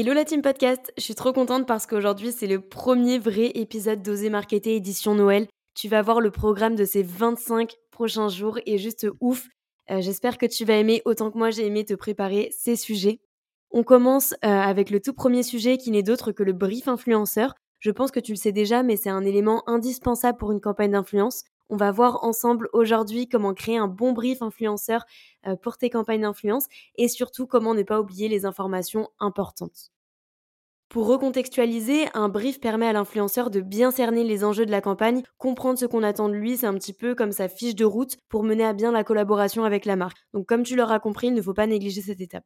Hello la team podcast, je suis trop contente parce qu'aujourd'hui c'est le premier vrai épisode d'Oser Marketer édition Noël. Tu vas voir le programme de ces 25 prochains jours et juste ouf. Euh, j'espère que tu vas aimer autant que moi j'ai aimé te préparer ces sujets. On commence euh, avec le tout premier sujet qui n'est d'autre que le brief influenceur. Je pense que tu le sais déjà mais c'est un élément indispensable pour une campagne d'influence. On va voir ensemble aujourd'hui comment créer un bon brief influenceur euh, pour tes campagnes d'influence et surtout comment ne pas oublier les informations importantes. Pour recontextualiser, un brief permet à l'influenceur de bien cerner les enjeux de la campagne, comprendre ce qu'on attend de lui, c'est un petit peu comme sa fiche de route pour mener à bien la collaboration avec la marque. Donc comme tu l'auras compris, il ne faut pas négliger cette étape.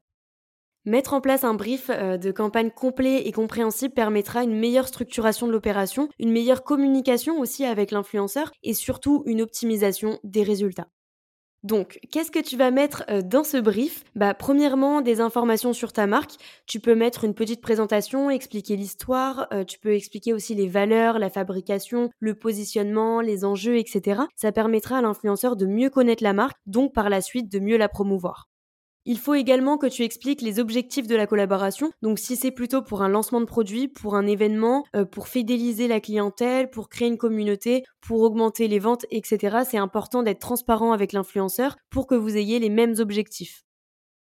Mettre en place un brief euh, de campagne complet et compréhensible permettra une meilleure structuration de l'opération, une meilleure communication aussi avec l'influenceur et surtout une optimisation des résultats. Donc, qu'est-ce que tu vas mettre euh, dans ce brief? Bah, premièrement, des informations sur ta marque. Tu peux mettre une petite présentation, expliquer l'histoire. Euh, tu peux expliquer aussi les valeurs, la fabrication, le positionnement, les enjeux, etc. Ça permettra à l'influenceur de mieux connaître la marque, donc par la suite de mieux la promouvoir. Il faut également que tu expliques les objectifs de la collaboration. Donc si c'est plutôt pour un lancement de produit, pour un événement, euh, pour fidéliser la clientèle, pour créer une communauté, pour augmenter les ventes, etc., c'est important d'être transparent avec l'influenceur pour que vous ayez les mêmes objectifs.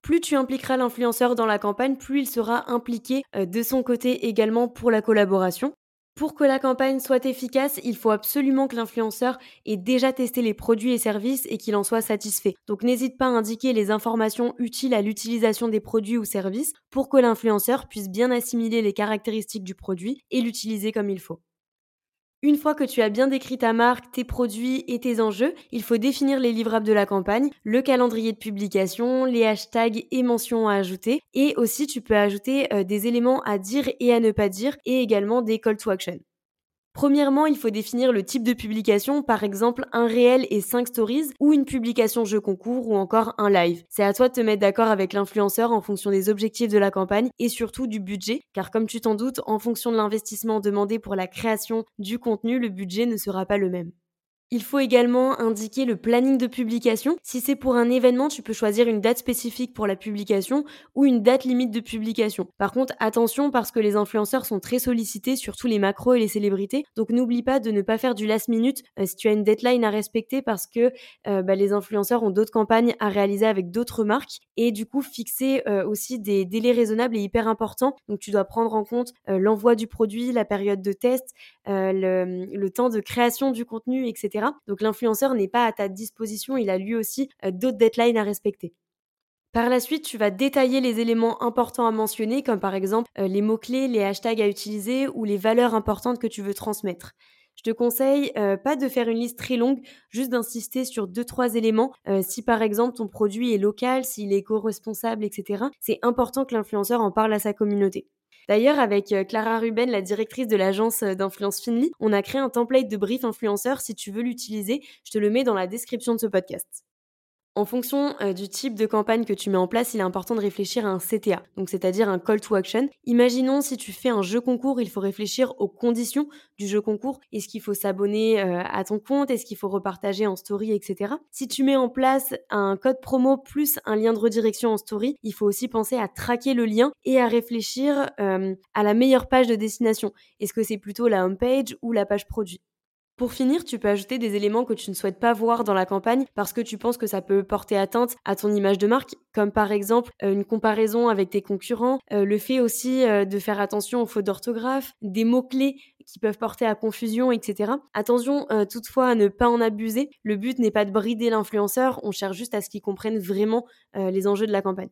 Plus tu impliqueras l'influenceur dans la campagne, plus il sera impliqué euh, de son côté également pour la collaboration. Pour que la campagne soit efficace, il faut absolument que l'influenceur ait déjà testé les produits et services et qu'il en soit satisfait. Donc n'hésite pas à indiquer les informations utiles à l'utilisation des produits ou services pour que l'influenceur puisse bien assimiler les caractéristiques du produit et l'utiliser comme il faut. Une fois que tu as bien décrit ta marque, tes produits et tes enjeux, il faut définir les livrables de la campagne, le calendrier de publication, les hashtags et mentions à ajouter. Et aussi, tu peux ajouter euh, des éléments à dire et à ne pas dire et également des call to action. Premièrement, il faut définir le type de publication, par exemple un réel et 5 stories, ou une publication jeu concours, ou encore un live. C'est à toi de te mettre d'accord avec l'influenceur en fonction des objectifs de la campagne et surtout du budget, car comme tu t'en doutes, en fonction de l'investissement demandé pour la création du contenu, le budget ne sera pas le même. Il faut également indiquer le planning de publication. Si c'est pour un événement, tu peux choisir une date spécifique pour la publication ou une date limite de publication. Par contre, attention parce que les influenceurs sont très sollicités, surtout les macros et les célébrités. Donc n'oublie pas de ne pas faire du last minute euh, si tu as une deadline à respecter parce que euh, bah, les influenceurs ont d'autres campagnes à réaliser avec d'autres marques et du coup fixer euh, aussi des délais raisonnables et hyper importants. Donc tu dois prendre en compte l'envoi du produit, la période de test, le temps de création du contenu, etc. Donc l'influenceur n'est pas à ta disposition, il a lui aussi euh, d'autres deadlines à respecter. Par la suite, tu vas détailler les éléments importants à mentionner, comme par exemple euh, les mots-clés, les hashtags à utiliser ou les valeurs importantes que tu veux transmettre. Je te conseille euh, pas de faire une liste très longue, juste d'insister sur deux trois éléments. si par exemple ton produit est local, s'il est éco-responsable, etc. C'est important que l'influenceur en parle à sa communauté. D'ailleurs, avec euh, Clara Ruben, la directrice de l'agence euh, d'influence Finly, on a créé un template de brief influenceur. Si tu veux l'utiliser, je te le mets dans la description de ce podcast. En fonction euh, du type de campagne que tu mets en place, il est important de réfléchir à un CTA, donc c'est-à-dire un call to action. Imaginons si tu fais un jeu concours, il faut réfléchir aux conditions du jeu concours. Est-ce qu'il faut s'abonner euh, à ton compte? Est-ce qu'il faut repartager en story, etc. Si tu mets en place un code promo plus un lien de redirection en story, il faut aussi penser à traquer le lien et à réfléchir euh, à la meilleure page de destination. Est-ce que c'est plutôt la home page ou la page produit? Pour finir, tu peux ajouter des éléments que tu ne souhaites pas voir dans la campagne parce que tu penses que ça peut porter atteinte à ton image de marque, comme par exemple euh, une comparaison avec tes concurrents, euh, le fait aussi euh, de faire attention aux fautes d'orthographe, des mots-clés qui peuvent porter à confusion, etc. Attention toutefois à ne pas en abuser. Le but n'est pas de brider l'influenceur, on cherche juste à ce qu'il comprenne vraiment les enjeux de la campagne.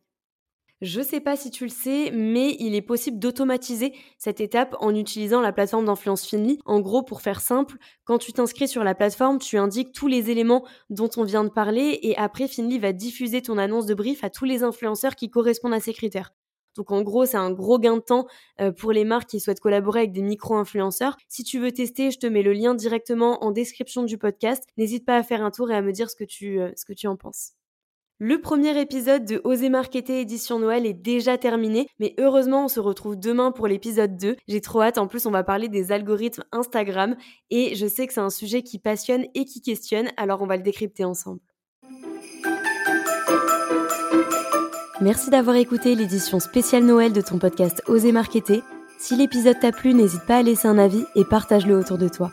Je sais pas si tu le sais, mais il est possible d'automatiser cette étape en utilisant la plateforme d'influence Finly. En gros, pour faire simple, quand tu t'inscris sur la plateforme, tu indiques tous les éléments dont on vient de parler et après Finly va diffuser ton annonce de brief à tous les influenceurs qui correspondent à ces critères. Donc en gros, c'est un gros gain de temps euh, pour les marques qui souhaitent collaborer avec des micro-influenceurs. Si tu veux tester, je te mets le lien directement en description du podcast. N'hésite pas à faire un tour et à me dire ce que tu, euh, ce que tu en penses. Le premier épisode de Oser Marketer édition Noël est déjà terminé, mais heureusement on se retrouve demain pour l'épisode 2. J'ai trop hâte, en plus on va parler des algorithmes Instagram et je sais que c'est un sujet qui passionne et qui questionne, alors on va le décrypter ensemble. Merci d'avoir écouté l'édition spéciale Noël de ton podcast Oser Marketer. Si l'épisode t'a plu, n'hésite pas à laisser un avis et partage-le autour de toi.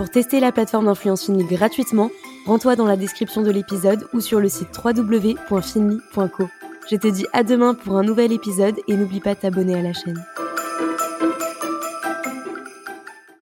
Pour tester la plateforme d'influence Finly gratuitement, rends-toi dans la description de l'épisode ou sur le site www.finly.co. Je te dis à demain pour un nouvel épisode et n'oublie pas de t'abonner à la chaîne.